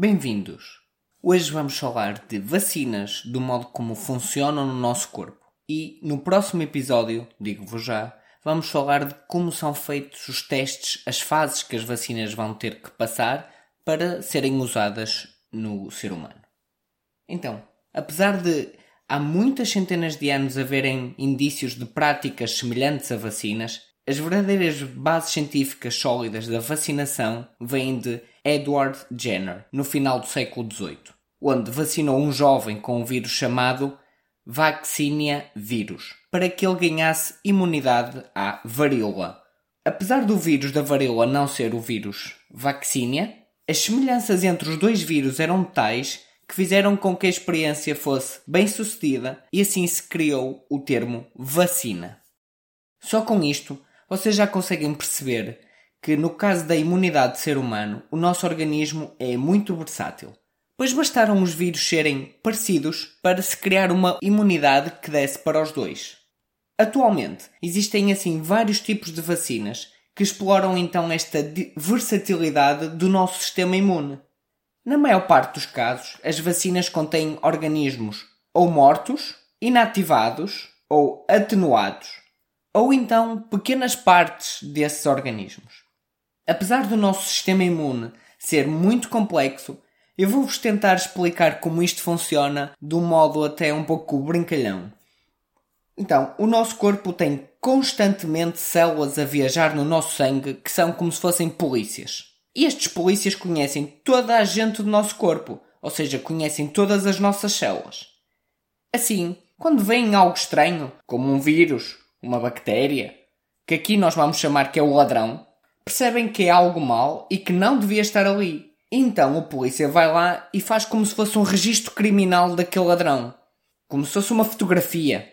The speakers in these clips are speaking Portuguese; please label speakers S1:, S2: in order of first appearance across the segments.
S1: Bem-vindos! Hoje vamos falar de vacinas, do modo como funcionam no nosso corpo. E no próximo episódio, digo-vos já, vamos falar de como são feitos os testes, as fases que as vacinas vão ter que passar para serem usadas no ser humano. Então, apesar de há muitas centenas de anos haverem indícios de práticas semelhantes a vacinas, as verdadeiras bases científicas sólidas da vacinação vêm de Edward Jenner, no final do século XVIII, onde vacinou um jovem com um vírus chamado Vaccinia vírus, para que ele ganhasse imunidade à varíola. Apesar do vírus da varíola não ser o vírus Vaccinia, as semelhanças entre os dois vírus eram tais que fizeram com que a experiência fosse bem sucedida e assim se criou o termo vacina. Só com isto, vocês já conseguem perceber que, no caso da imunidade do ser humano, o nosso organismo é muito versátil. Pois bastaram os vírus serem parecidos para se criar uma imunidade que desse para os dois. Atualmente, existem assim vários tipos de vacinas que exploram então esta versatilidade do nosso sistema imune. Na maior parte dos casos, as vacinas contêm organismos ou mortos, inativados ou atenuados, ou então pequenas partes desses organismos. Apesar do nosso sistema imune ser muito complexo, eu vou-vos tentar explicar como isto funciona de um modo até um pouco brincalhão. Então, o nosso corpo tem constantemente células a viajar no nosso sangue que são como se fossem polícias. E estes polícias conhecem toda a gente do nosso corpo, ou seja, conhecem todas as nossas células. Assim, quando veem algo estranho, como um vírus, uma bactéria, que aqui nós vamos chamar que é o ladrão, percebem que é algo mal e que não devia estar ali. Então o polícia vai lá e faz como se fosse um registro criminal daquele ladrão, como se fosse uma fotografia.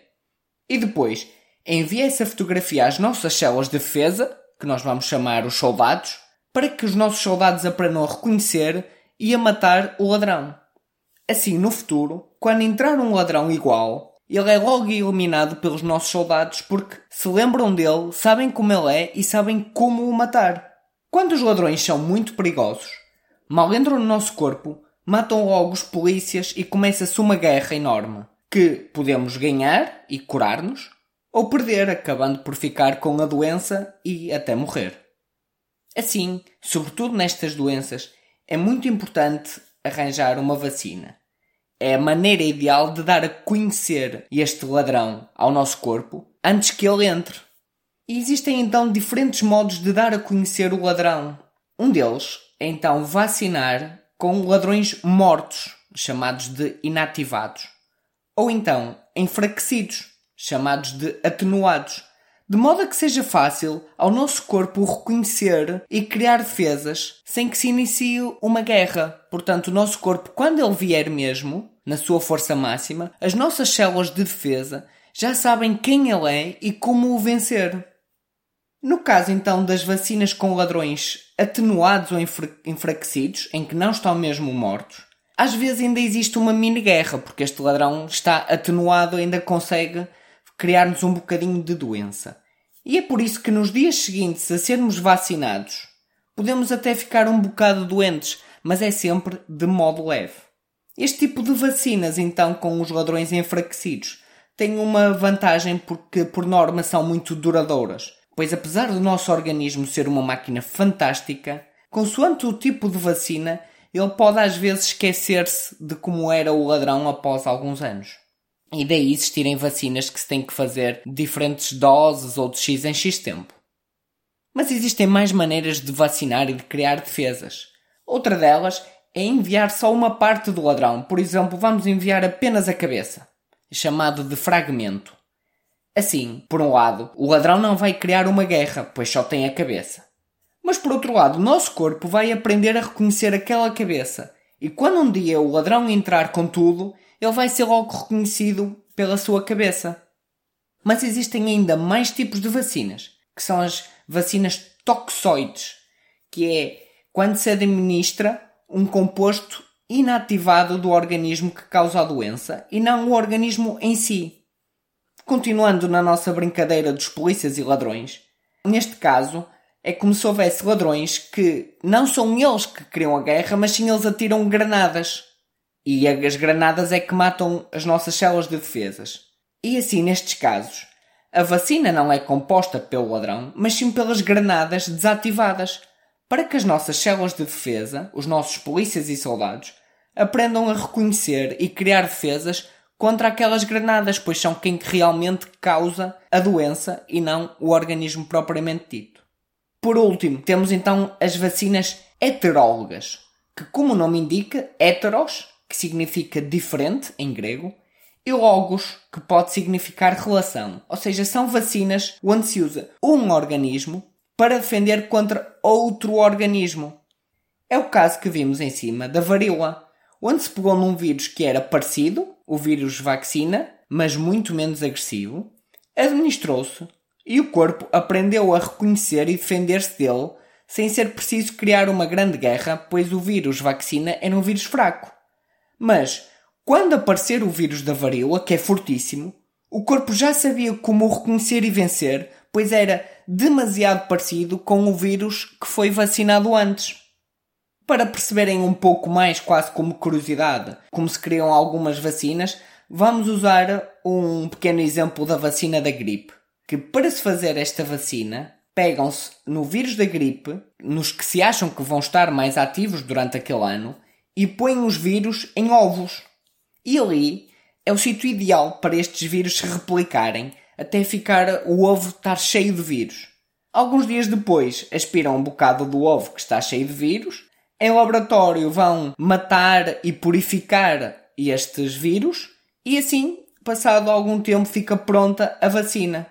S1: E depois envia essa fotografia às nossas células de defesa, que nós vamos chamar os soldados, para que os nossos soldados aprendam a reconhecer e a matar o ladrão. Assim, no futuro, quando entrar um ladrão igual, ele é logo eliminado pelos nossos soldados porque se lembram dele, sabem como ele é e sabem como o matar. Quando os ladrões são muito perigosos, mal entram no nosso corpo, matam logo os polícias e começa-se uma guerra enorme que podemos ganhar e curar-nos ou perder, acabando por ficar com a doença e até morrer. Assim, sobretudo nestas doenças, é muito importante arranjar uma vacina. É a maneira ideal de dar a conhecer este ladrão ao nosso corpo antes que ele entre. E existem então diferentes modos de dar a conhecer o ladrão. Um deles é então vacinar com ladrões mortos, chamados de inativados, ou então enfraquecidos, chamados de atenuados, de modo a que seja fácil ao nosso corpo reconhecer e criar defesas sem que se inicie uma guerra. Portanto, o nosso corpo, quando ele vier mesmo, na sua força máxima, as nossas células de defesa já sabem quem ele é e como o vencer. No caso então das vacinas com ladrões atenuados ou enfraquecidos, em que não estão mesmo mortos, às vezes ainda existe uma mini guerra, porque este ladrão está atenuado ainda consegue criar-nos um bocadinho de doença. E é por isso que nos dias seguintes a sermos vacinados, podemos até ficar um bocado doentes, mas é sempre de modo leve. Este tipo de vacinas, então, com os ladrões enfraquecidos, tem uma vantagem porque, por norma, são muito duradouras, pois apesar do nosso organismo ser uma máquina fantástica, consoante o tipo de vacina, ele pode às vezes esquecer-se de como era o ladrão após alguns anos. E daí existirem vacinas que se têm que fazer diferentes doses ou de X em X tempo. Mas existem mais maneiras de vacinar e de criar defesas. Outra delas é enviar só uma parte do ladrão. Por exemplo, vamos enviar apenas a cabeça, chamado de fragmento. Assim, por um lado, o ladrão não vai criar uma guerra, pois só tem a cabeça. Mas por outro lado, o nosso corpo vai aprender a reconhecer aquela cabeça. E quando um dia o ladrão entrar com tudo, ele vai ser logo reconhecido pela sua cabeça. Mas existem ainda mais tipos de vacinas, que são as vacinas toxoides, que é quando se administra um composto inativado do organismo que causa a doença e não o organismo em si. Continuando na nossa brincadeira dos polícias e ladrões, neste caso, é como se houvesse ladrões que não são eles que criam a guerra, mas sim eles atiram granadas. E as granadas é que matam as nossas células de defesas. E assim, nestes casos, a vacina não é composta pelo ladrão, mas sim pelas granadas desativadas, para que as nossas células de defesa, os nossos polícias e soldados, aprendam a reconhecer e criar defesas contra aquelas granadas, pois são quem realmente causa a doença e não o organismo propriamente dito. Por último, temos então as vacinas heterólogas, que, como o nome indica, heteros, que significa diferente em grego, e logos, que pode significar relação, ou seja, são vacinas onde se usa um organismo para defender contra outro organismo. É o caso que vimos em cima da varíola, onde se pegou num vírus que era parecido, o vírus vacina, mas muito menos agressivo, administrou-se e o corpo aprendeu a reconhecer e defender-se dele sem ser preciso criar uma grande guerra, pois o vírus vacina era um vírus fraco. Mas, quando aparecer o vírus da varíola, que é fortíssimo, o corpo já sabia como o reconhecer e vencer, pois era demasiado parecido com o vírus que foi vacinado antes. Para perceberem um pouco mais, quase como curiosidade, como se criam algumas vacinas, vamos usar um pequeno exemplo da vacina da gripe. Que para se fazer esta vacina, pegam-se no vírus da gripe, nos que se acham que vão estar mais ativos durante aquele ano, e põem os vírus em ovos. E ali é o sítio ideal para estes vírus se replicarem até ficar o ovo estar cheio de vírus. Alguns dias depois aspiram um bocado do ovo que está cheio de vírus em laboratório vão matar e purificar estes vírus e assim, passado algum tempo, fica pronta a vacina.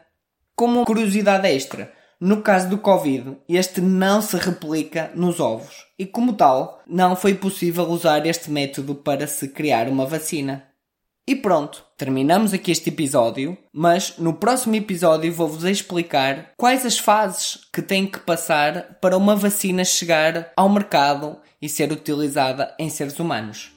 S1: Como curiosidade extra, no caso do Covid, este não se replica nos ovos e, como tal, não foi possível usar este método para se criar uma vacina. E pronto, terminamos aqui este episódio, mas no próximo episódio vou-vos explicar quais as fases que tem que passar para uma vacina chegar ao mercado e ser utilizada em seres humanos.